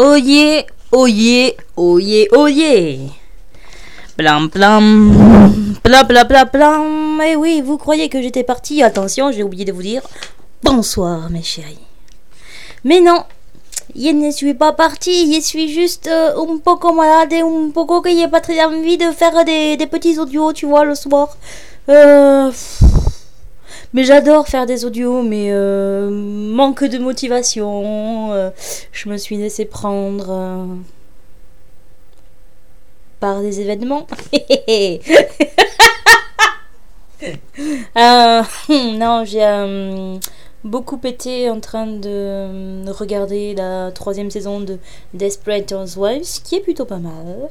Oyez, oyez, oyez, oyez. Blam blam, bla bla bla blam. Eh oui, vous croyez que j'étais partie Attention, j'ai oublié de vous dire bonsoir, mes chéris. Mais non, je ne suis pas partie, je suis juste euh, un peu malade et un peu que j'ai pas très envie de faire des, des petits audios, tu vois, le soir. Euh, mais j'adore faire des audios, mais euh, manque de motivation. euh, je me suis laissé prendre euh, par des événements. Non, j'ai beaucoup été en train de regarder la troisième saison de Desperate Housewives, qui est plutôt pas mal.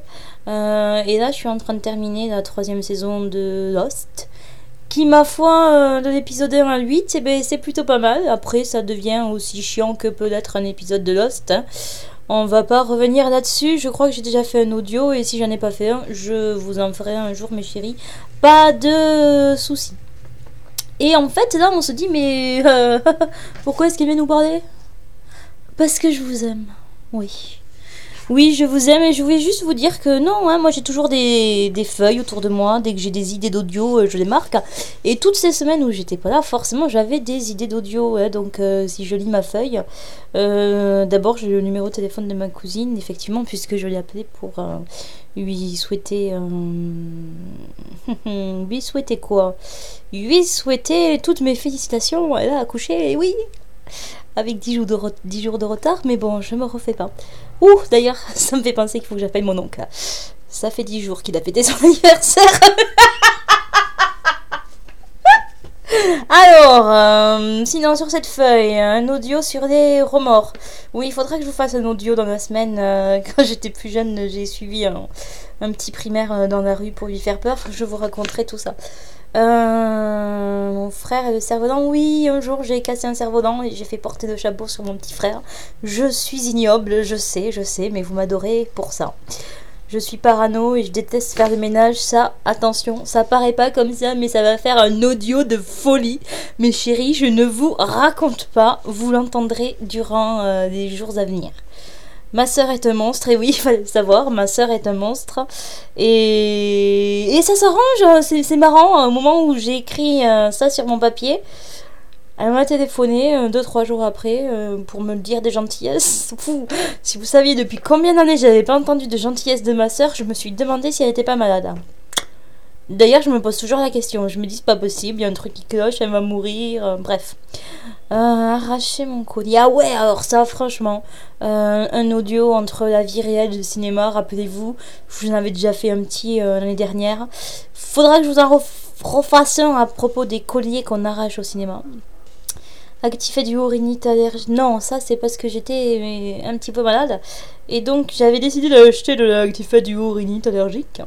Et là, je suis en train de terminer la troisième saison de Lost qui ma foi euh, de l'épisode 1 à 8 eh ben, c'est plutôt pas mal. Après ça devient aussi chiant que peut l'être un épisode de Lost hein. on va pas revenir là-dessus. Je crois que j'ai déjà fait un audio et si j'en ai pas fait un je vous en ferai un jour mes chéris. Pas de soucis. Et en fait là on se dit mais euh, pourquoi est-ce qu'il vient nous parler? Parce que je vous aime. Oui oui, je vous aime et je voulais juste vous dire que non, hein, moi j'ai toujours des, feuilles autour de moi. Dès que j'ai des idées d'audio, euh, je les marque. Et toutes ces semaines où j'étais pas là, forcément j'avais des idées d'audio. donc euh, si je lis ma feuille, euh, d'abord j'ai le numéro de téléphone de ma cousine, effectivement, puisque je l'ai appelée pour lui souhaiter. lui souhaiter quoi? Lui souhaiter toutes mes félicitations. Elle a accouché, oui avec 10 jours, de re- 10 jours de retard, mais bon, je me refais pas. Ouh, d'ailleurs, ça me fait penser qu'il faut que j'appelle mon oncle. Ça fait 10 jours qu'il a fêté son anniversaire. Alors, euh, sinon sur cette feuille, un audio sur les remords. Oui, il faudrait que je vous fasse un audio dans la semaine. euh, quand j'étais plus jeune, j'ai suivi un, un petit primaire euh, dans la rue pour lui faire peur. Je vous raconterai tout ça. Euh, mon frère est le cerveau-dent. Oui, un jour j'ai cassé un cerveau-dent et j'ai fait porter le chapeau sur mon petit frère. Je suis ignoble, je sais, je sais, mais vous m'adorez pour ça. Je suis parano et je déteste faire le ménage. Ça, attention, ça paraît pas comme ça, mais ça va faire un audio de folie. Mes chéris, je ne vous raconte pas. Vous l'entendrez durant euh, les jours à venir. Ma sœur est un monstre, et oui, il fallait le savoir, ma sœur est un monstre. Et, et ça s'arrange, c'est c'est marrant, au moment où j'ai écrit euh, ça sur mon papier, elle m'a téléphoné euh, deux, trois jours après euh, pour me dire des gentillesses. Si vous saviez depuis combien d'années j'avais pas entendu de gentillesse de ma sœur, je me suis demandé si elle était pas malade. D'ailleurs, je me pose toujours la question. Je me dis, c'est pas possible, il y a un truc qui cloche, elle va mourir. euh, bref. Euh, arracher mon colis. Ah ouais, alors ça, franchement, euh, un audio entre la vie réelle et le cinéma, rappelez-vous, je vous avais déjà fait un petit l'année dernière. Faudra que je vous en ref- refasse un à propos des colliers qu'on arrache au cinéma. Actifé du rhinite allergique. Non, ça c'est parce que j'étais un petit peu malade. Et donc j'avais décidé d'acheter de l'actifé du rhinite allergique.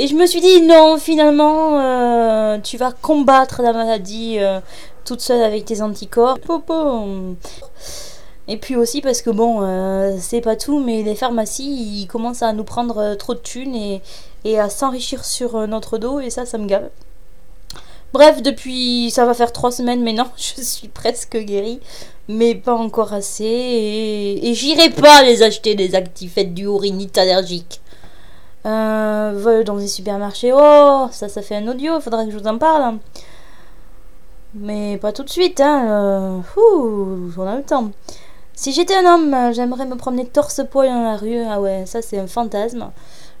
Et je me suis dit, non, finalement, euh, tu vas combattre la maladie euh, toute seule avec tes anticorps. Et puis aussi parce que bon, euh, c'est pas tout, mais les pharmacies, ils commencent à nous prendre trop de thunes et, à s'enrichir sur notre dos, et ça, ça me gave. Bref, depuis, ça va faire trois semaines maintenant, je suis presque guérie, mais pas encore assez, et, j'irai pas les acheter, les actifettes du rhinite allergique. Euh, vol dans les supermarchés, oh, ça, ça fait un audio, faudra que je vous en parle. Mais pas tout de suite, hein. euh, ouh, on a le temps. Si j'étais un homme, j'aimerais me promener torse-poil dans la rue. Ah ouais, ça c'est un fantasme.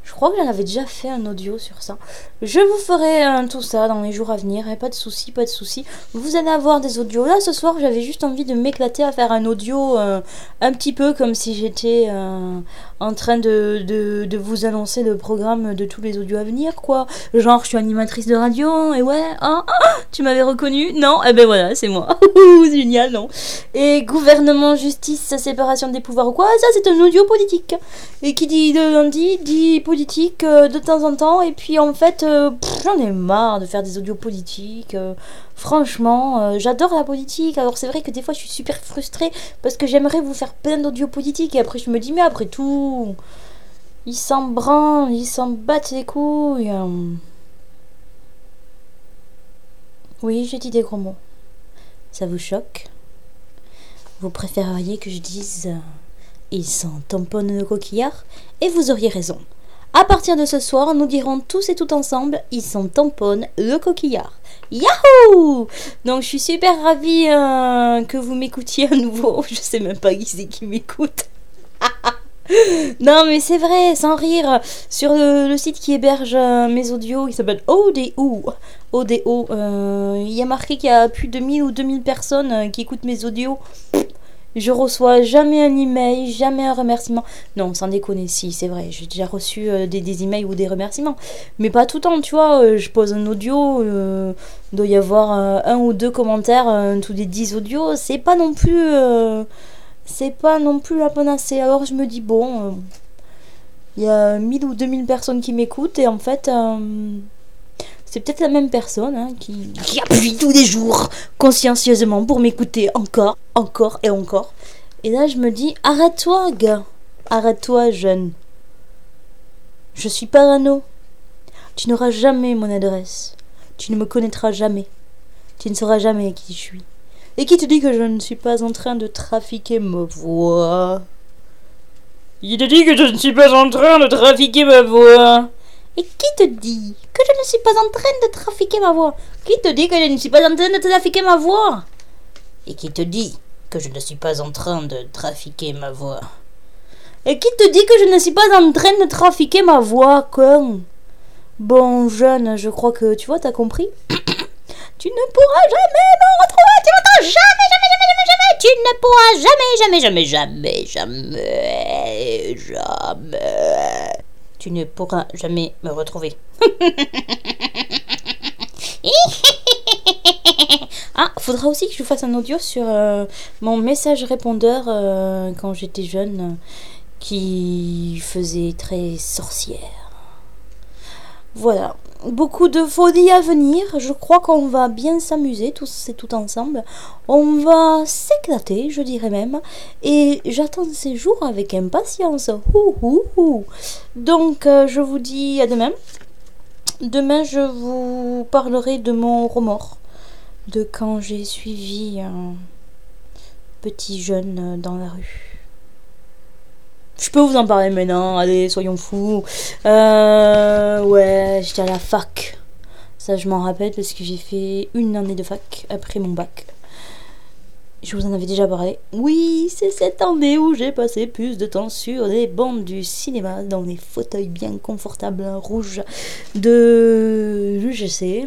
Je crois que j'en avais déjà fait un audio sur ça. Je vous ferai tout ça dans les jours à venir. Et pas de soucis, pas de soucis. Vous allez avoir des audios. Là, ce soir, j'avais juste envie de m'éclater à faire un audio euh, un petit peu comme si j'étais euh, en train de, de, vous annoncer le programme de tous les audios à venir, quoi. Genre, je suis animatrice de radio. Et ouais, hein, ah, tu m'avais reconnu Non? Eh ben voilà, c'est moi. Génial, non? Et gouvernement, justice, séparation des pouvoirs ou quoi? Ça, c'est un audio politique. Et qui dit lundi, dit euh, de temps en temps. Et puis en fait, euh, j'en ai marre de faire des audios politiques. euh, franchement, j'adore la politique. Alors c'est vrai que des fois, je suis super frustrée parce que j'aimerais vous faire plein d'audios politiques. Et après, je me dis, mais après tout, ils s'en branlent, ils s'en battent les couilles. Oui, j'ai dit des gros mots. Ça vous choque? Vous préféreriez que je dise ils sont tamponne le coquillard, et vous auriez raison. À partir de ce soir, nous dirons tous et tout ensemble, ils sont tamponne le coquillard. Yahoo Donc je suis super ravie euh, que vous m'écoutiez à nouveau. Je sais même pas qui c'est qui m'écoute. non mais c'est vrai, sans rire, sur le, site qui héberge euh, mes audios, il s'appelle ODO. ODO, euh, il y a marqué qu'il y a plus de 1000 ou 2000 personnes qui écoutent mes audios. Je reçois jamais un email, jamais un remerciement. Non, sans déconner, si, c'est vrai. J'ai déjà reçu euh, des, emails ou des remerciements. Mais pas tout le temps, tu vois. Euh, je pose un audio, euh, il doit y avoir un ou deux commentaires tous les dix audios. C'est pas non plus. c'est pas non plus la panacée. Alors je me dis, bon. Il y a 1000 ou 2000 personnes qui m'écoutent et en fait c'est peut-être la même personne hein, qui, qui appuie tous les jours consciencieusement pour m'écouter encore, encore et encore. Et là, je me dis, arrête-toi, gars. Arrête-toi, jeune. Je suis parano. Tu n'auras jamais mon adresse. Tu ne me connaîtras jamais. Tu ne sauras jamais qui je suis. Et qui te dit que je ne suis pas en train de trafiquer ma voix? Il te dit que je ne suis pas en train de trafiquer ma voix? Et qui te dit que je ne suis pas en train de trafiquer ma voix? Qui te dit que je ne suis pas en train de trafiquer ma voix? Et qui te dit que je ne suis pas en train de trafiquer ma voix? Et qui te dit que je ne suis pas en train de trafiquer ma voix, con? Bon, jeune, je crois que tu vois, t'as compris. Tu ne pourras jamais me retrouver, tu m'entends Jamais, jamais, jamais, jamais, jamais. Tu ne pourras jamais, jamais, jamais, jamais, jamais, jamais tu ne pourras jamais me retrouver. ah, faudra aussi que je fasse un audio sur euh, mon message répondeur euh, quand j'étais jeune, qui faisait très sorcière. Voilà, beaucoup de folie à venir. Je crois qu'on va bien s'amuser tous et tout ensemble. On va s'éclater, je dirais même. Et j'attends ces jours avec impatience. Donc, euh, je vous dis à demain. Demain, je vous parlerai de mon remords. De quand j'ai suivi un petit jeune dans la rue. Je peux vous en parler maintenant, allez, soyons fous. Euh, ouais, j'étais à la fac. Ça, je m'en rappelle parce que j'ai fait une année de fac après mon bac. Je vous en avais déjà parlé. Oui, c'est cette année où j'ai passé plus de temps sur les bandes du cinéma, dans les fauteuils bien confortables rouges de l'UGC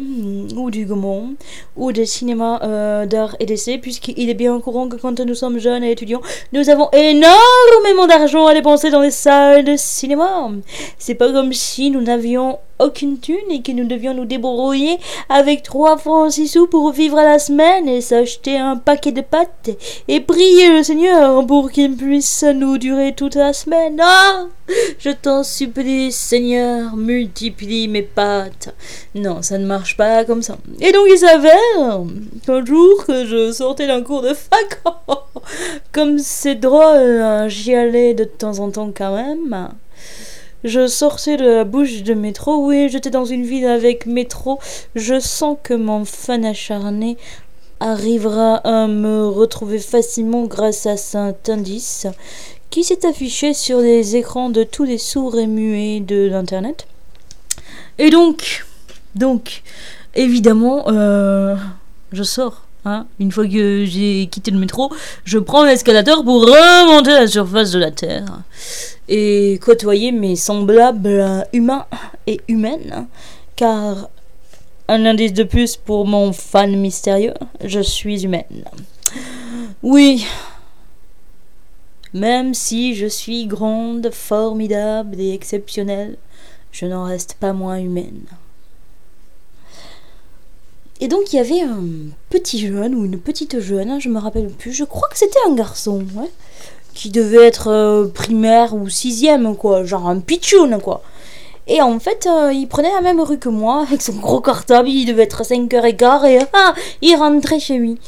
ou du Gaumont ou des cinémas euh, d'art et d'essai, puisqu'il est bien courant que quand nous sommes jeunes et étudiants, nous avons énormément d'argent à dépenser dans les salles de cinéma. C'est pas comme si nous n'avions aucune thune et que nous devions nous débrouiller avec trois francs six sous pour vivre à la semaine et s'acheter un paquet de pâtes et prier le Seigneur pour qu'il puisse nous durer toute la semaine. Ah Je t'en supplie, Seigneur, multiplie mes pâtes. Non, ça ne marche pas comme ça. Et donc il s'avère qu'un jour que je sortais d'un cours de fac, comme c'est drôle, hein, j'y allais de temps en temps quand même. Je sortais de la bouche de métro. Oui, j'étais dans une ville avec métro. Je sens que mon fan acharné arrivera à me retrouver facilement grâce à cet indice qui s'est affiché sur les écrans de tous les sourds et muets de l'internet. Et donc, donc, évidemment, euh, je sors. Hein, une fois que j'ai quitté le métro, je prends l'escalateur pour remonter à la surface de la Terre et côtoyer mes semblables humains et humaines, car un indice de plus pour mon fan mystérieux, je suis humaine. Oui, même si je suis grande, formidable et exceptionnelle, je n'en reste pas moins humaine. Et donc il y avait un petit jeune ou une petite jeune, je me rappelle plus, je crois que c'était un garçon, ouais, qui devait être euh, primaire ou sixième, quoi, genre un pitchoun, quoi. Et en fait, euh, il prenait la même rue que moi, avec son gros cartable, il devait être à 5h15, et ah, il rentrait chez lui.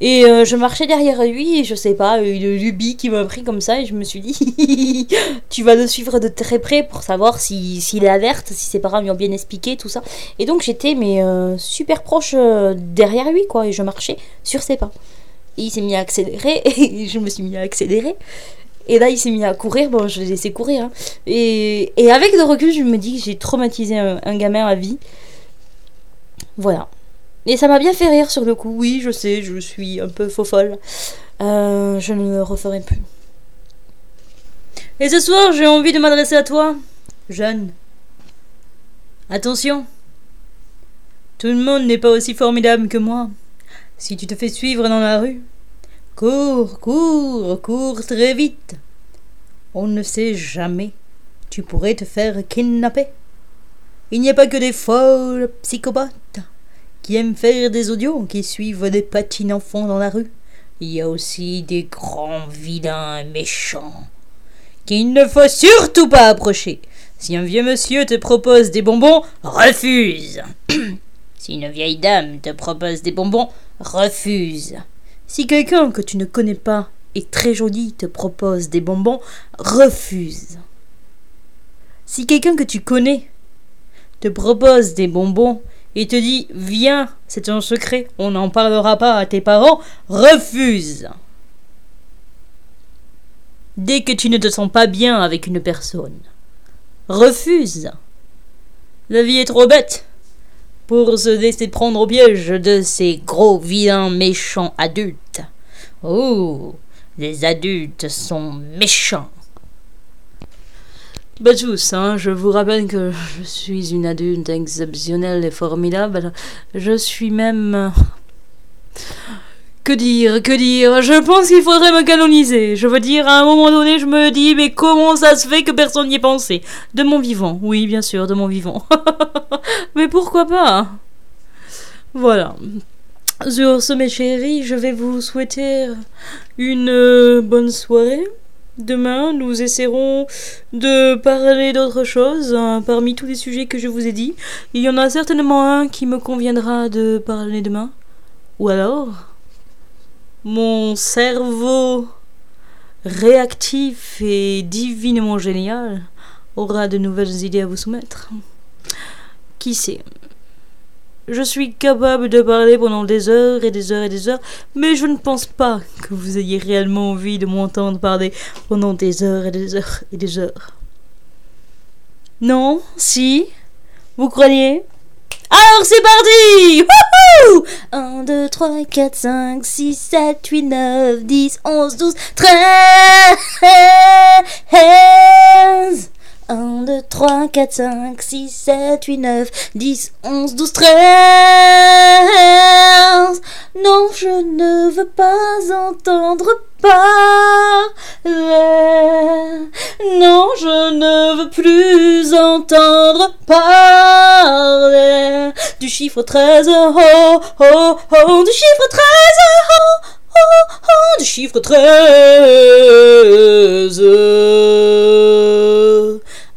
Et euh, je marchais derrière lui, et je sais pas, une lubie qui m'a pris comme ça, et je me suis dit, tu vas le suivre de très près pour savoir s'il si, est alerte, si ses parents lui ont bien expliqué, tout ça. Et donc j'étais, mais super proche derrière lui, quoi, et je marchais sur ses pas il s'est mis à accélérer et je me suis mis à accélérer. Et là, il s'est mis à courir. Bon, je l'ai laissé courir. hein. Et, et avec le recul, je me dis que j'ai traumatisé un, un gamin à vie. Voilà. Et ça m'a bien fait rire sur le coup. Oui, je sais, je suis un peu faux folle. Euh, je ne le referai plus. Et ce soir, j'ai envie de m'adresser à toi, jeune. Attention. Tout le monde n'est pas aussi formidable que moi. Si tu te fais suivre dans la rue, cours, cours, cours très vite. On ne sait jamais. Tu pourrais te faire kidnapper. Il n'y a pas que des folles psychopathes qui aiment faire des audios, qui suivent des patines enfants dans la rue. Il y a aussi des grands vilains méchants qu'il ne faut surtout pas approcher. Si un vieux monsieur te propose des bonbons, refuse. si une vieille dame te propose des bonbons, refuse. Si quelqu'un que tu ne connais pas est très joli te propose des bonbons, refuse. Si quelqu'un que tu connais te propose des bonbons et te dit Viens, c'est un secret, on n'en parlera pas à tes parents, refuse. Dès que tu ne te sens pas bien avec une personne, refuse. La vie est trop bête pour se laisser prendre au piège de ces gros vilains méchants adultes. Oh, les adultes sont méchants. Bah tous, hein, je vous rappelle que je suis une adulte exceptionnelle et formidable. Je suis même... Que dire, que dire? Je pense qu'il faudrait me canoniser. Je veux dire, à un moment donné, je me dis, mais comment ça se fait que personne n'y ait pensé? De mon vivant, oui, bien sûr, de mon vivant. mais pourquoi pas? Voilà. Sur ce, mes chéris, je vais vous souhaiter une euh, bonne soirée. Demain, nous essaierons de parler d'autre chose hein, parmi tous les sujets que je vous ai dit. Il y en a certainement un qui me conviendra de parler demain. Ou alors, mon cerveau réactif et divinement génial aura de nouvelles idées à vous soumettre. Qui sait? Je suis capable de parler pendant des heures et des heures et des heures, mais je ne pense pas que vous ayez réellement envie de m'entendre parler pendant des heures et des heures et des heures. Non Si. Vous croyez? Alors c'est parti! Wouhou! 1, 2, 3, 4, 5, 6, 7, 8, 9, 10, 11, 12, 13 1, 2, 3, 4, 5, 6, 7, 8, 9, 10, 11, 12, 13. Non, je ne veux pas entendre parler. Non, je ne veux plus entendre parler du chiffre 13. Oh, oh, oh, du chiffre 13. Oh, oh, oh, du chiffre 13.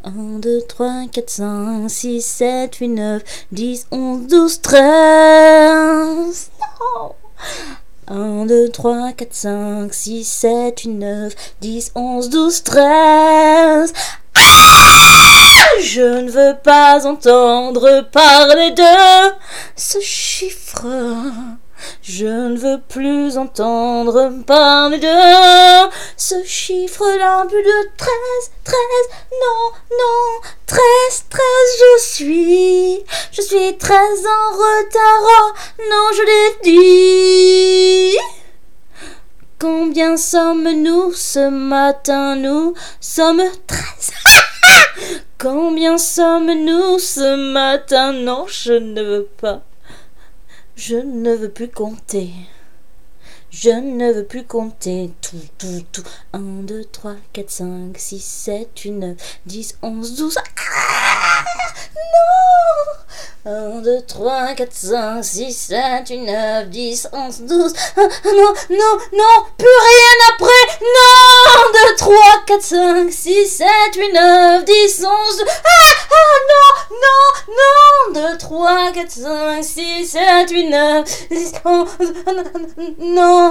1, 2, 3, 4, 5, 6, 7, 8, 9, 10, 11, 12, 13. Non 1, 2, 3, 4, 5, 6, 7, 8, 9, 10, 11, 12, 13. Je ne veux pas entendre parler de ce chiffre. Je ne veux plus entendre parler de ce chiffre-là, plus de 13, 13, non, non, 13, 13, je suis, je suis très en retard, oh, non, je l'ai dit. Combien sommes-nous ce matin? Nous sommes 13. Combien sommes-nous ce matin? Non, je ne veux pas. Je ne veux plus compter. Je ne veux plus compter. Tout, tout, tout. 1, 2, 3, 4, 5, 6, 7, 8, 9, 10, 11, 12. Ah non 1, 2, 3, 4, 5, 6, 7, 8, 9, 10, 11, 12. Ah, non, non, non, plus rien après. Non 2, 3, 4, 5, 6, 7, 8, 9, 10, 11. 12. Ah, ah, non, non, non 2, 3, 4, 5, 6, 7, 8, 9, 10, 11. Non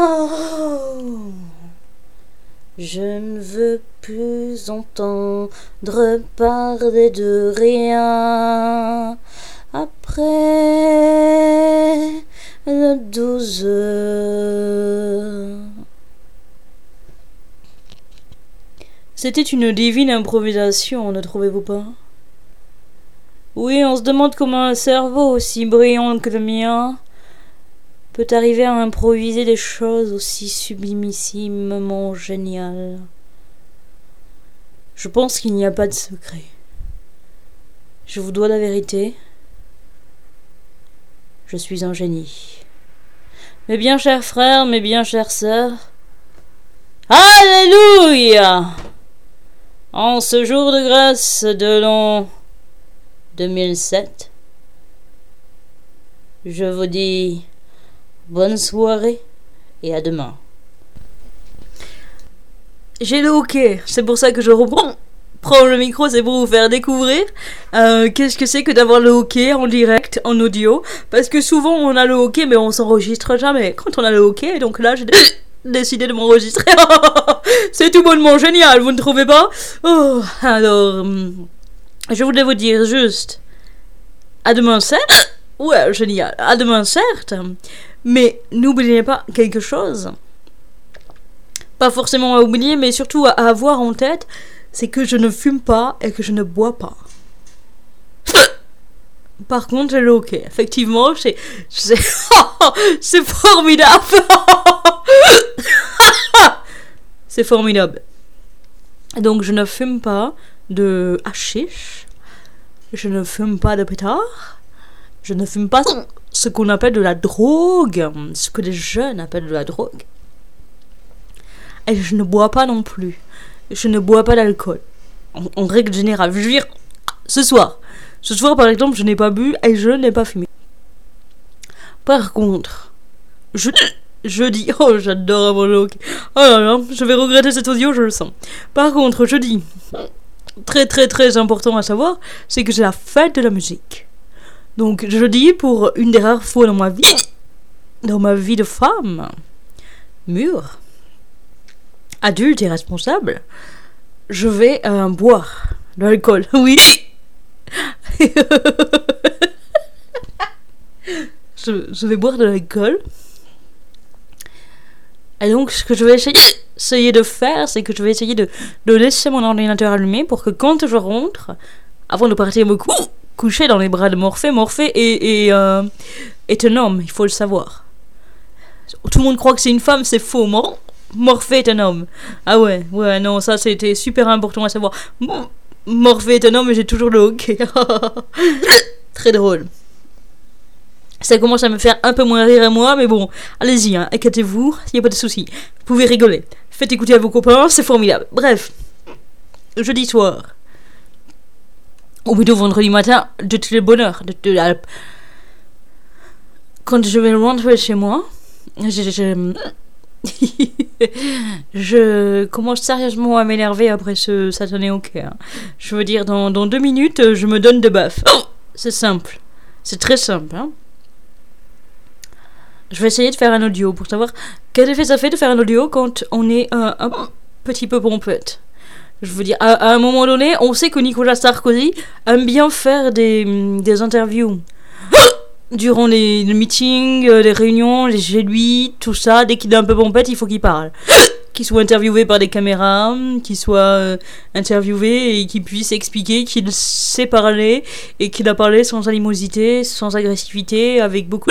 je ne veux plus entendre parler de rien. Après le douze heures. C'était une divine improvisation, ne trouvez-vous pas? Oui, on se demande comment un cerveau aussi brillant que le mien peut arriver à improviser des choses aussi sublimissimement géniales. Je pense qu'il n'y a pas de secret. Je vous dois la vérité. Je suis un génie. Mes bien chers frères, mes bien chères sœurs, Alléluia En ce jour de grâce de l'an 2007, je vous dis bonne soirée et à demain. J'ai le hockey, c'est pour ça que je reprends prends le micro, c'est pour vous faire découvrir euh, qu'est-ce que c'est que d'avoir le hockey en direct, en audio. Parce que souvent on a le hockey, mais on s'enregistre jamais. Quand on a le hockey, donc là j'ai décidé de m'enregistrer. c'est tout bonnement génial, vous ne trouvez pas? Oh, Alors, hum, je voulais vous dire juste, à demain certes? Ouais, génial. À demain certes. Mais n'oubliez pas quelque chose. Pas forcément à oublier, mais surtout à avoir en tête c'est que je ne fume pas et que je ne bois pas. Par contre, j'ai le hockey. Effectivement, c'est c'est formidable. c'est formidable. Donc, je ne fume pas de hashish. Je ne fume pas de pétard. Je ne fume pas ce qu'on appelle de la drogue. Ce que les jeunes appellent de la drogue. Et je ne bois pas non plus je ne bois pas d'alcool. En, règle générale. Je veux dire, ce soir. Ce soir, par exemple, je n'ai pas bu et je n'ai pas fumé. Par contre, je, je dis, oh, j'adore avoir le hockey. Oh là là, je vais regretter cet audio, je le sens. Par contre, je dis, très très très important à savoir, c'est que c'est la fête de la musique. Donc, je dis pour une des rares fois dans ma vie, dans ma vie de femme, mûre, adulte et responsable, je vais boire de l'alcool. Oui. je, vais boire de l'alcool. Et donc, ce que je vais essayer, de faire, c'est que je vais essayer de, laisser mon ordinateur allumé pour que quand je rentre, avant de partir me coucher dans les bras de Morphée, Morphée est, euh, est un homme, il faut le savoir. Tout le monde croit que c'est une femme, c'est faux. Mort. Morphée est un homme. Ah ouais, ouais, non, ça c'était super important à savoir. Morphée est un homme et j'ai toujours le hockey. Très drôle. Ça commence à me faire un peu moins rire à moi, mais bon, allez-y, hein, inquiétez-vous, il n'y a pas de souci. Vous pouvez rigoler. Faites écouter à vos copains, c'est formidable. Bref, jeudi soir, ou plutôt vendredi matin, de tout le bonheur. De, de, Quand je vais rentrer chez moi, je, je commence sérieusement à m'énerver après ce satané hockey. Hein. Je veux dire, dans, deux minutes, je me donne de baf. C'est simple. C'est très simple. Hein. Je vais essayer de faire un audio pour savoir quel effet ça fait de faire un audio quand on est un petit peu pompette. Je veux dire, à, à, un moment donné, on sait que Nicolas Sarkozy aime bien faire des, des interviews durant les, meetings, euh, les réunions, les chez lui, tout ça, dès qu'il est un peu pompette, il faut qu'il parle. qu'il soit interviewé par des caméras, qu'il soit euh, interviewé et qu'il puisse expliquer qu'il sait parler et qu'il a parlé sans animosité, sans agressivité, avec beaucoup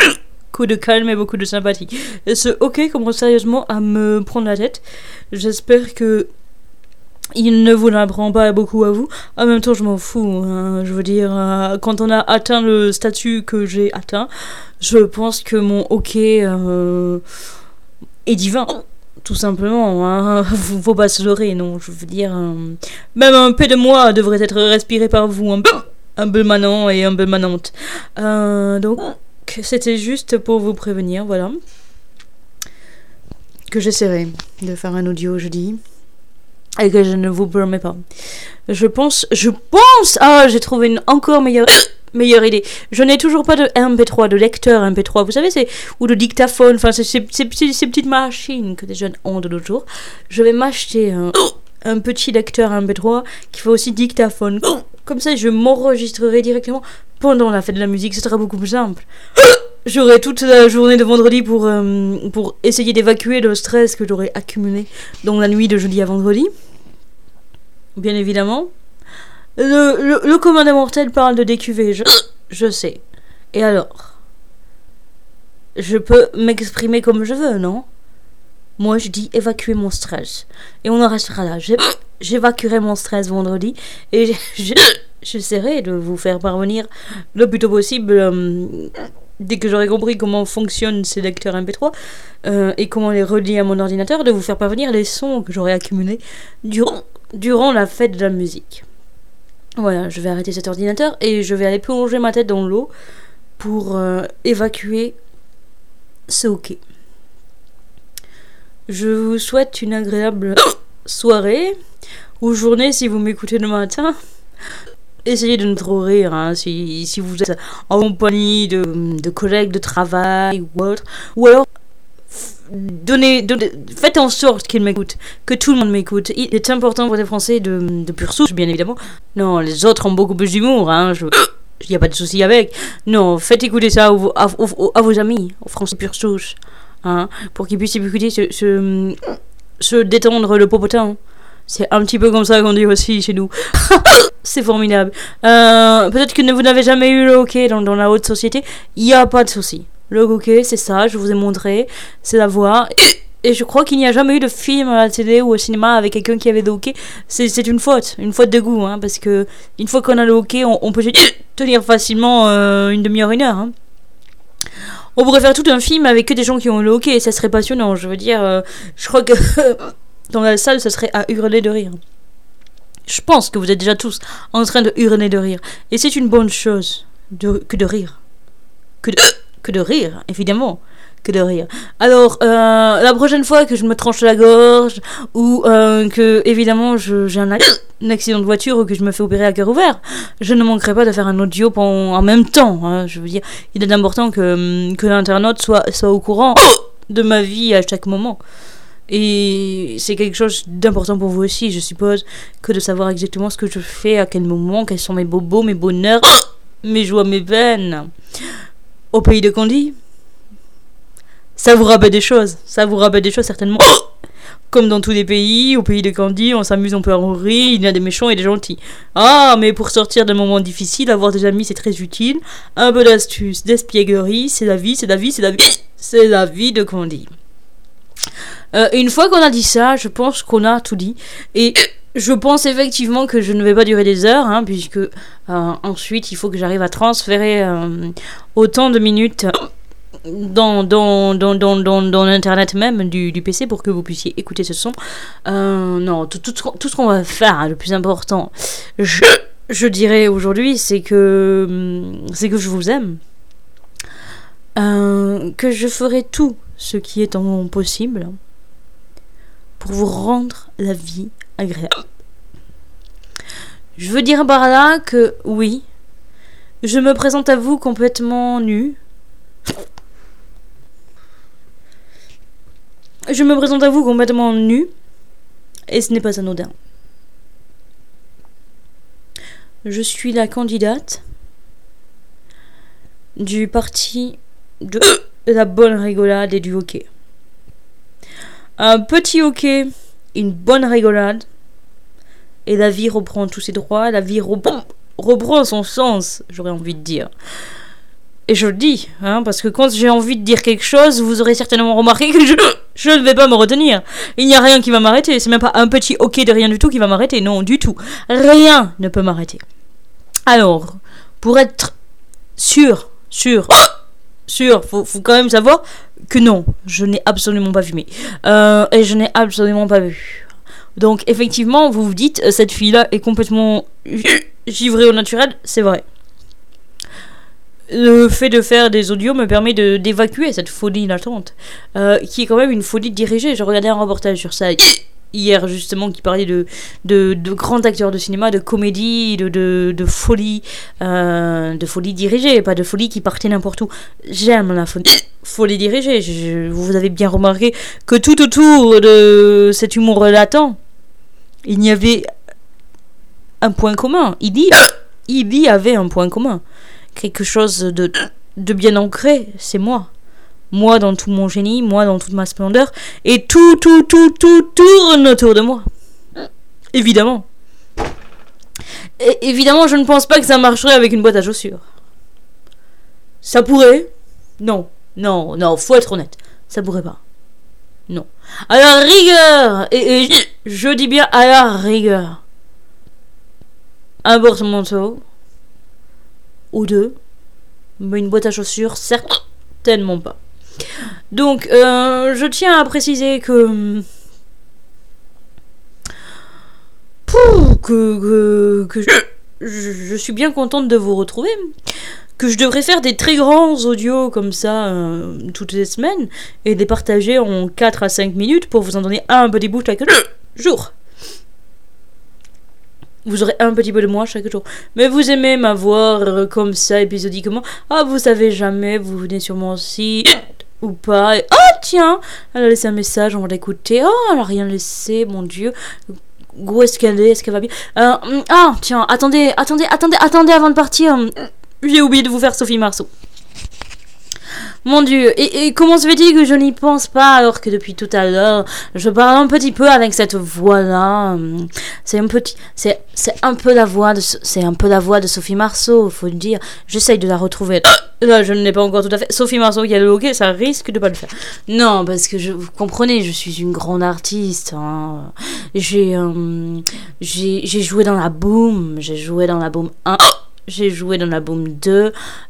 de calme et beaucoup de sympathie. Et ce ok commence sérieusement à me prendre la tête. J'espère que il ne vous l'apprend pas beaucoup à vous. En même temps, je m'en fous. Hein. Je veux dire, euh, quand on a atteint le statut que j'ai atteint, je pense que mon ok euh, est divin. Tout simplement, hein. faut pas se leurrer, non. Je veux dire, euh, même un peu de moi devrait être respiré par vous, un peu manant et un peu manante. donc, c'était juste pour vous prévenir, voilà. Que j'essaierai de faire un audio jeudi et que je ne vous promets pas. Je pense, je pense, ah, j'ai trouvé une encore meilleure, meilleure idée. Je n'ai toujours pas de MP3, de lecteur MP3, vous savez, c'est, ou de dictaphone, enfin, c'est ces, ces, petites machines que des jeunes ont de nos jours. Je vais m'acheter un, un petit lecteur MP3 qui fait aussi dictaphone. Comme ça, je m'enregistrerai directement pendant la fête de la musique, ce sera beaucoup plus simple. J'aurai toute la journée de vendredi pour, euh, pour essayer d'évacuer le stress que j'aurais accumulé dans la nuit de jeudi à vendredi. bien évidemment. Le, le, commandant mortel parle de décuver, je, je sais. Et alors? Je peux m'exprimer comme je veux, non? Moi, je dis évacuer mon stress. Et on en restera là. J'évacuerai mon stress vendredi et j'essaierai de vous faire parvenir le plus tôt possible, euh, dès que j'aurai compris comment fonctionnent ces lecteurs MP3 euh, et comment les relier à mon ordinateur, de vous faire parvenir les sons que j'aurai accumulés durant, durant la fête de la musique. Voilà, je vais arrêter cet ordinateur et je vais aller plonger ma tête dans l'eau pour euh, évacuer ce hockey. Je vous souhaite une agréable soirée ou journée si vous m'écoutez le matin. Essayez de ne trop rire si, si, vous êtes en compagnie de, de collègues de travail ou autre. Ou alors Donnez, faites en sorte qu'ils m'écoutent, que tout le monde m'écoute. Il est important pour les Français de, de pure souche, bien évidemment. Non, les autres ont beaucoup plus d'humour, hein. Il n'y a pas de souci avec. Non, faites écouter ça à, vos, amis, aux Français pure souche, hein, pour qu'ils puissent écouter se, se détendre le popotin. C'est un petit peu comme ça qu'on dit aussi chez nous. c'est formidable. Euh, peut-être que vous n'avez jamais eu le hockey dans, dans la haute société. Il n'y a pas de souci. Le hockey, c'est ça, je vous ai montré, c'est la voix. Et je crois qu'il n'y a jamais eu de film à la télé ou au cinéma avec quelqu'un qui avait de hockey. C'est une faute, une faute de goût, hein, parce que une fois qu'on a le hockey, on, peut tenir facilement euh, une demi-heure, une heure. Hein. On pourrait faire tout un film avec que des gens qui ont le hockey, ça serait passionnant. Je veux dire, euh, je crois que dans la salle, ça serait à hurler de rire. Je pense que vous êtes déjà tous en train de hurler de rire. Et c'est une bonne chose que de rire. Que de que de rire, évidemment, que de rire. Alors, euh, la prochaine fois que je me tranche la gorge, ou euh, que, évidemment, j'ai un, accident de voiture ou que je me fais opérer à cœur ouvert, je ne manquerai pas de faire un audio en même temps. Hein. je veux dire, il est important que, que l'internaute soit, soit au courant de ma vie à chaque moment. Et c'est quelque chose d'important pour vous aussi, je suppose, que de savoir exactement ce que je fais, à quel moment, quels sont mes bobos, mes bonheurs, mes joies, mes peines au pays de Candy. Ça vous rappelle des choses, ça vous rappelle des choses certainement. Comme dans tous les pays, au pays de Candy, on s'amuse, on peut en rire, il y a des méchants et des gentils. Ah, mais pour sortir d'un moment difficile, avoir des amis, c'est très utile. Un peu d'astuce, d'espièglerie, c'est la vie, c'est la vie, c'est la vie, c'est la vie de Candy. Euh, une fois qu'on a dit ça, je pense qu'on a tout dit. Et je pense effectivement que je ne vais pas durer des heures, hein, puisque euh, ensuite il faut que j'arrive à transférer euh, autant de minutes dans, dans, dans, dans, dans, l'internet même du, PC pour que vous puissiez écouter ce son. Non, tout, tout, tout ce qu'on va faire, hein, le plus important, je, je dirais aujourd'hui, c'est que, c'est que je vous aime. que je ferai tout ce qui est en possible pour vous rendre la vie agréable. Je veux dire par là que oui, je me présente à vous complètement nu. Je me présente à vous complètement nu. Et ce n'est pas anodin. Je suis la candidate du parti de la bonne rigolade et du hockey. Un petit hockey, une bonne rigolade, et la vie reprend tous ses droits, la vie reprend, son sens, j'aurais envie de dire. Et je le dis, hein, parce que quand j'ai envie de dire quelque chose, vous aurez certainement remarqué que je, je ne vais pas me retenir. Il n'y a rien qui va m'arrêter. C'est même pas un petit ok de rien du tout qui va m'arrêter. Non, du tout. Rien ne peut m'arrêter. Alors, pour être sûr, sûr, sûr, faut, faut quand même savoir que non, je n'ai absolument pas fumé. Euh, et je n'ai absolument pas vu. Donc effectivement, vous vous dites, euh, cette fille-là est complètement givrée au naturel, c'est vrai. Le fait de faire des audios me permet d'évacuer cette folie latente, euh, qui est quand même une folie dirigée. Je regardais un reportage sur ça hier justement qui parlait de, de, grands acteurs de cinéma, de comédie, de, de, folie, euh, de folie dirigée, pas de folie qui partait n'importe où. J'aime la folie, dirigée. vous avez bien remarqué que tout autour de cet humour latent, il y avait un point commun. Il y avait un point commun. Quelque chose de, de bien ancré, c'est moi. Moi dans tout mon génie, moi dans toute ma splendeur, et tout, tout, tout, tout tourne autour de moi. Évidemment. évidemment, je ne pense pas que ça marcherait avec une boîte à chaussures. Ça pourrait Non, non, non, faut être honnête. Ça pourrait pas. Non. À la rigueur Et, je dis bien à la rigueur. Un porte-manteau. Ou deux. Mais une boîte à chaussures, certainement pas. Donc, euh, je tiens à préciser que que, que, je, suis bien contente de vous retrouver. Que je devrais faire des très grands audios comme ça euh, toutes les semaines et les partager en 4 à 5 minutes pour vous en donner un petit bout chaque jour. Vous aurez un petit peu de moi chaque jour. Mais vous aimez m'avoir euh, comme ça épisodiquement. Ah, vous savez jamais, vous venez sur mon site ou pas. oh, tiens, elle a laissé un message, on va l'écouter. Oh, elle a rien laissé, mon Dieu. Où est-ce qu'elle est Est-ce qu'elle va bien? Euh, Ah, tiens, attendez, attendez, attendez, attendez avant de partir. J'ai oublié de vous faire Sophie Marceau. Mon Dieu, et, comment se fait-il que je n'y pense pas alors que depuis tout à l'heure, je parle un petit peu avec cette voix-là? C'est un petit, c'est, c'est un peu la voix de, c'est un peu la voix de Sophie Marceau, faut le dire. J'essaye de la retrouver. Là, je ne l'ai pas encore tout à fait. Sophie Marceau qui a le hockey, ça risque de pas le faire. Non, parce que je, vous comprenez, je suis une grande artiste. Hein. J'ai, euh, j'ai, j'ai joué dans la boom, j'ai joué dans la boom 1 j'ai joué dans la Boom 2,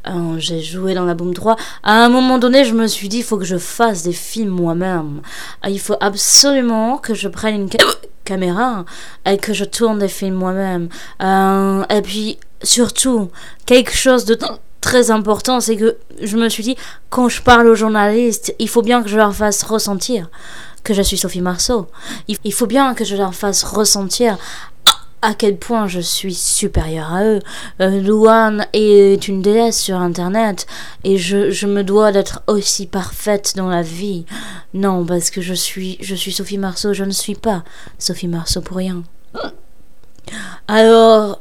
euh, j'ai joué dans la Boom 3. À un moment donné, je me suis dit, il faut que je fasse des films moi-même. Euh, il faut absolument que je prenne une caméra et que je tourne des films moi-même. Euh, et puis, surtout, quelque chose de très important, c'est que je me suis dit, quand je parle aux journalistes, il faut bien que je leur fasse ressentir que je suis Sophie Marceau. Il faut bien que je leur fasse ressentir à quel point je suis supérieure à eux. Euh, Luan est une déesse sur Internet et je, je me dois d'être aussi parfaite dans la vie. Non, parce que je suis, je suis Sophie Marceau, je ne suis pas Sophie Marceau pour rien. Alors,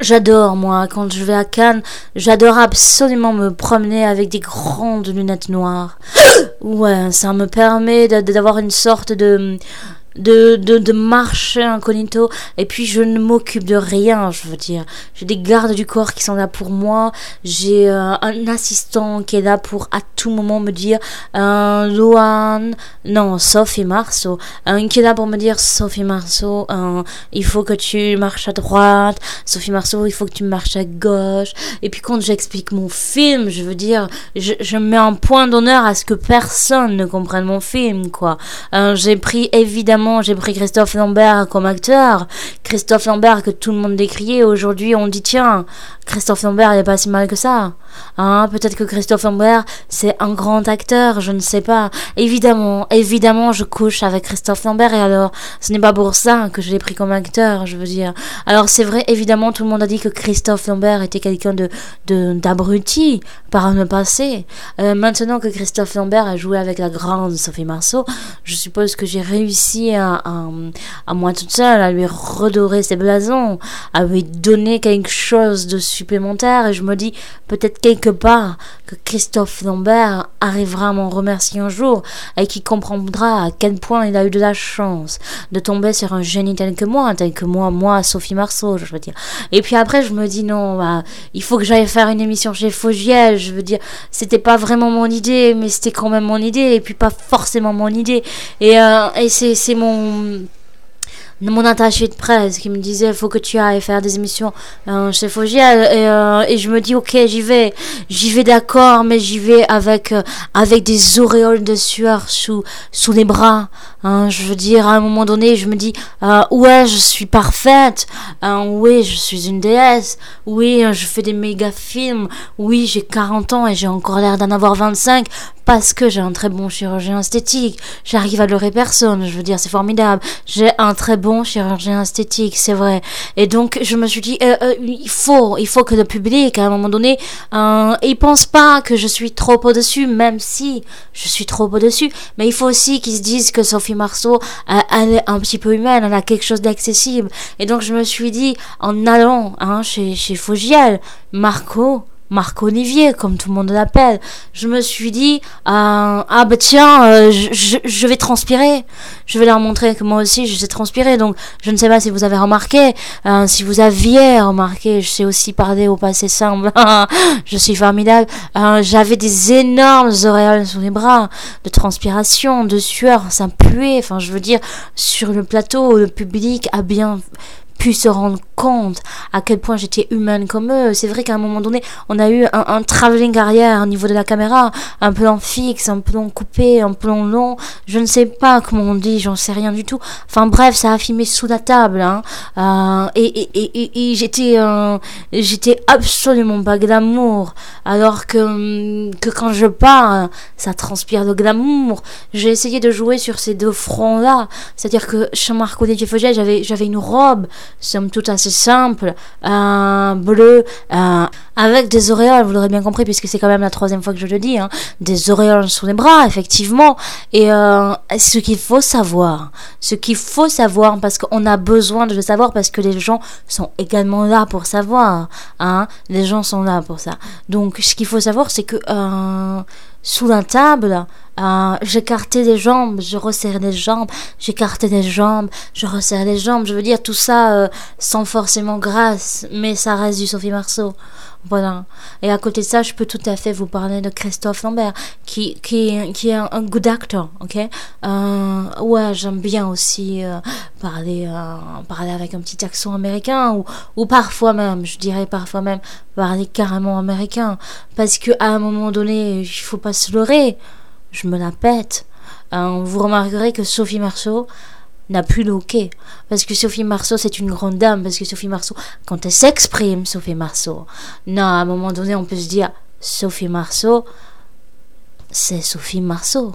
J'adore, moi, quand je vais à Cannes, j'adore absolument me promener avec des grandes lunettes noires. Ouais, ça me permet d'avoir une sorte de, de, de, de marcher incognito. Et puis je ne m'occupe de rien je veux dire. J'ai des gardes du corps qui sont là pour moi. J'ai euh, un assistant qui est là pour à tout moment me dire euh, Luan non Sophie Marceau. Un qui est là pour me dire Sophie Marceau euh, il faut que tu marches à droite. Sophie Marceau il faut que tu marches à gauche. Et puis quand j'explique mon film je veux dire je, je mets un point d'honneur à ce que personne ne comprenne mon film quoi. Euh, j'ai pris évidemment j'ai pris Christophe Lambert comme acteur. Christophe Lambert que tout le monde décriait. Aujourd'hui, on dit tiens, Christophe Lambert, il n'est pas si mal que ça. Hein, peut-être que Christophe Lambert, c'est un grand acteur, je ne sais pas. Évidemment, évidemment, je couche avec Christophe Lambert et alors, ce n'est pas pour ça que je l'ai pris comme acteur, je veux dire. Alors, c'est vrai, évidemment, tout le monde a dit que Christophe Lambert était quelqu'un de, d'abruti par le passé. Euh, maintenant que Christophe Lambert a joué avec la grande Sophie Marceau, je suppose que j'ai réussi à, moi toute seule à lui redorer ses blasons, à lui donner quelque chose de supplémentaire et je me dis peut-être quelque part que Christophe Lambert arrivera à m'en remercier un jour et qui comprendra à quel point il a eu de la chance de tomber sur un génie tel que moi, tel que moi, moi, Sophie Marceau, je veux dire. Et puis après, je me dis non, bah, il faut que j'aille faire une émission chez Fogiel, je veux dire, c'était pas vraiment mon idée, mais c'était quand même mon idée, et puis pas forcément mon idée. Et, euh, et c'est mon num mon attaché de presse qui me disait faut que tu ailles faire des émissions. Euh, chez Fogiel et, euh, et, je me dis ok j'y vais. J'y vais d'accord mais j'y vais avec euh, avec des auréoles de sueur sous sous les bras. Hein, je veux dire à un moment donné je me dis ouais je suis parfaite. Oui je suis une déesse. Oui je fais des méga films. Oui j'ai 40 ans et j'ai encore l'air d'en avoir 25 parce que j'ai un très bon chirurgien esthétique. J'arrive à leurrer personne, je veux dire, c'est formidable. J'ai un très bon chirurgien esthétique, c'est vrai. Et donc, je me suis dit, euh, euh, il faut, il faut que le public, à un moment donné, euh, il pense pas que je suis trop au-dessus, même si je suis trop au-dessus. Mais il faut aussi qu'ils se disent que Sophie Marceau, elle est un petit peu humaine, elle a quelque chose d'accessible. Et donc, je me suis dit, en allant hein, chez, chez Fogiel, Marco, Marc Olivier, comme tout le monde l'appelle. Je me suis dit, euh, ah bah tiens, euh, je, je, vais transpirer. Je vais leur montrer que moi aussi je sais transpirer. Donc je ne sais pas si vous avez remarqué, euh, si vous aviez remarqué, je sais aussi parler au passé simple. je suis formidable. J'avais des énormes auréoles sous les bras, de transpiration, de sueur, ça puait. Enfin, je veux dire, sur le plateau, le public a bien pu se rendre compte à quel point j'étais humaine comme eux. C'est vrai qu'à un moment donné, on a eu un, un travelling arrière au niveau de la caméra, un plan fixe, un plan coupé, un plan long. Je ne sais pas comment on dit, j'en sais rien du tout. Enfin bref, ça a filmé sous la table. Hein. Euh, et, et, et, et j'étais euh, j'étais absolument pas glamour. Alors que, que quand je parle, ça transpire de glamour. J'ai essayé de jouer sur ces deux fronts-là. C'est-à-dire que chez Marco Foget, j'avais j'avais une robe, somme toute assez simple, un bleu, avec des auréoles, vous l'aurez bien compris, puisque c'est quand même la troisième fois que je le dis, hein, des auréoles sur les bras, effectivement. Et euh, ce qu'il faut savoir, ce qu'il faut savoir, parce qu'on a besoin de le savoir, parce que les gens sont également là pour savoir. Hein, les gens sont là pour ça. Donc, ce qu'il faut savoir, c'est que euh, sous la table, euh, j'écartais les jambes, je resserrais les jambes, j'écartais les jambes, je resserrais les jambes. Je veux dire, tout ça euh, sans forcément grâce, mais ça reste du Sophie Marceau. Voilà. Et à côté de ça, je peux tout à fait vous parler de Christophe Lambert, qui, qui, qui est un, good actor, ok? Euh, Ouais, j'aime bien aussi euh, parler, euh, parler avec un petit accent américain, ou, ou parfois même, je dirais parfois même, parler carrément américain. Parce que à un moment donné, il faut pas se leurrer. Je me la pète. vous remarquerez que Sophie Marceau, n'a plus le Parce que Sophie Marceau, c'est une grande dame. Parce que Sophie Marceau, quand elle s'exprime, Sophie Marceau, non, à un moment donné, on peut se dire, Sophie Marceau, c'est Sophie Marceau.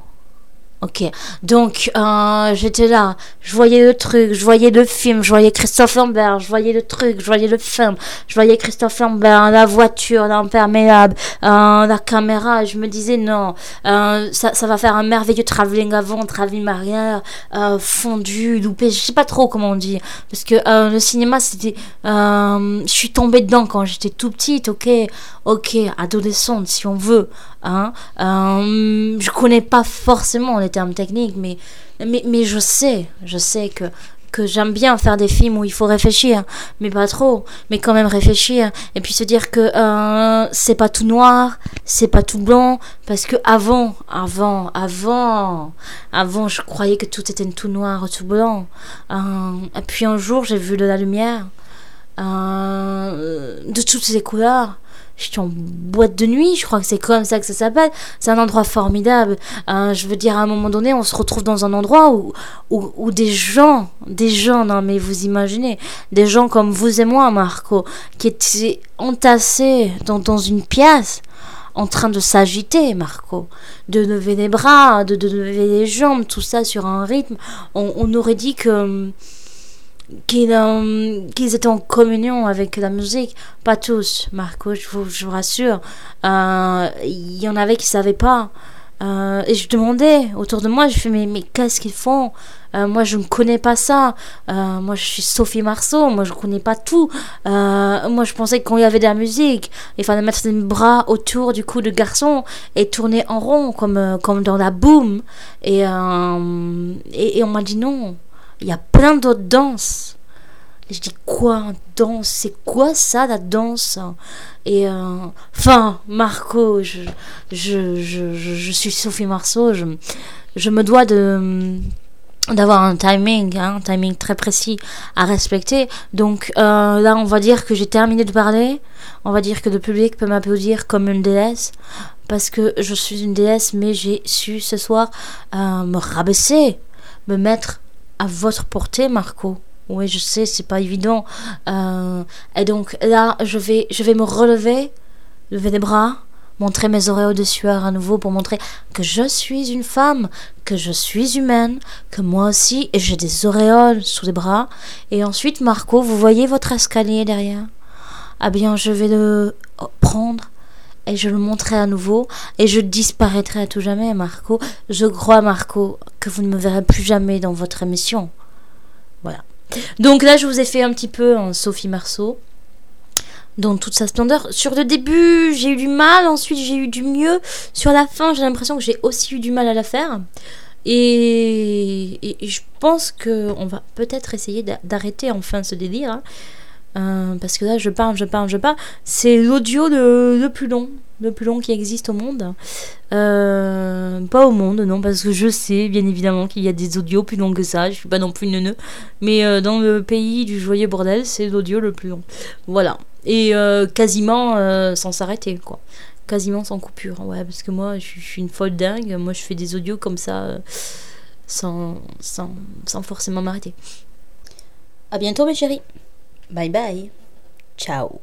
Ok, donc euh, j'étais là, je voyais le truc, je voyais le film, je voyais Christophe Lambert, je voyais le truc, je voyais le film, je voyais Christophe Lambert, la voiture, l'imperméable, euh, la caméra, je me disais non, euh, ça, ça va faire un merveilleux travelling avant, travelling arrière, euh, fondu, loupé, je sais pas trop comment on dit, parce que euh, le cinéma c'était, euh, je suis tombée dedans quand j'étais tout petite, ok, ok, adolescente si on veut, hein, je connais pas forcément les termes techniques, mais, mais, je sais, je sais que, que j'aime bien faire des films où il faut réfléchir, mais pas trop, mais quand même réfléchir, et puis se dire que euh, c'est pas tout noir, c'est pas tout blanc, parce que avant, avant, avant, avant, je croyais que tout était tout noir, tout blanc. Euh, et puis un jour, j'ai vu de la lumière, euh, de toutes ces couleurs suis en boîte de nuit, je crois que c'est comme ça que ça s'appelle. C'est un endroit formidable. Euh, je veux dire, à un moment donné, on se retrouve dans un endroit où, où, où, des gens, des gens, non mais vous imaginez, des gens comme vous et moi, Marco, qui étaient entassés dans, dans une pièce en train de s'agiter, Marco, de lever les bras, de, de lever les jambes, tout ça sur un rythme. On, on aurait dit que qu'ils qu'ils étaient en communion avec la musique. Pas tous, Marco, je vous, rassure. Euh, il y en avait qui ne savaient pas. Euh, et je demandais autour de moi, je fais mais, mais qu'est-ce qu'ils font? Euh, Moi je ne connais pas ça. moi je suis Sophie Marceau, moi je ne connais pas tout. moi je pensais qu'on y avait de la musique, il fallait mettre les bras autour du cou de garçon et tourner en rond comme, comme dans la boom. Et, et on m'a dit non. Il y a plein d'autres danses. Je dis quoi danse? C'est quoi ça la danse? Et euh, enfin, Marco, je, je, je, je, suis Sophie Marceau, je, je me dois de d'avoir un timing, hein, un timing très précis à respecter. Donc euh, là, on va dire que j'ai terminé de parler. On va dire que le public peut m'applaudir comme une déesse parce que je suis une déesse, mais j'ai su ce soir euh, me rabaisser, me mettre à votre portée, Marco. Oui, je sais, c'est pas évident. Euh, et donc là, je vais, je vais me relever, lever les bras, montrer mes oreilles de sueur à nouveau pour montrer que je suis une femme, que je suis humaine, que moi aussi j'ai des auréoles sous les bras. Et ensuite, Marco, vous voyez votre escalier derrière Ah bien, je vais le prendre et je le montrerai à nouveau et je disparaîtrai à tout jamais, Marco. Je crois, Marco, que vous ne me verrez plus jamais dans votre émission. Voilà. Donc là, je vous ai fait un petit peu en Sophie Marceau. dans toute sa splendeur. Sur le début, j'ai eu du mal, ensuite j'ai eu du mieux. Sur la fin, j'ai l'impression que j'ai aussi eu du mal à la faire. Et, et- je pense que on va peut-être essayer d'a- d'arrêter enfin ce délire. hein. Euh, parce que là, je parle, je parle, je parle. C'est l'audio le, le plus long, le plus long qui existe au monde. Euh, pas au monde, non, parce que je sais bien évidemment qu'il y a des audios plus longs que ça. Je suis pas non plus neuneu. Mais euh, dans le pays du joyeux bordel, c'est l'audio le plus long. Voilà. Et quasiment sans s'arrêter, quoi. Quasiment sans coupure. Ouais, parce que moi, je suis- une folle dingue. Moi, je fais des audios comme ça, sans, sans, sans forcément m'arrêter. À bientôt, mes chéris. Bye bye. Ciao.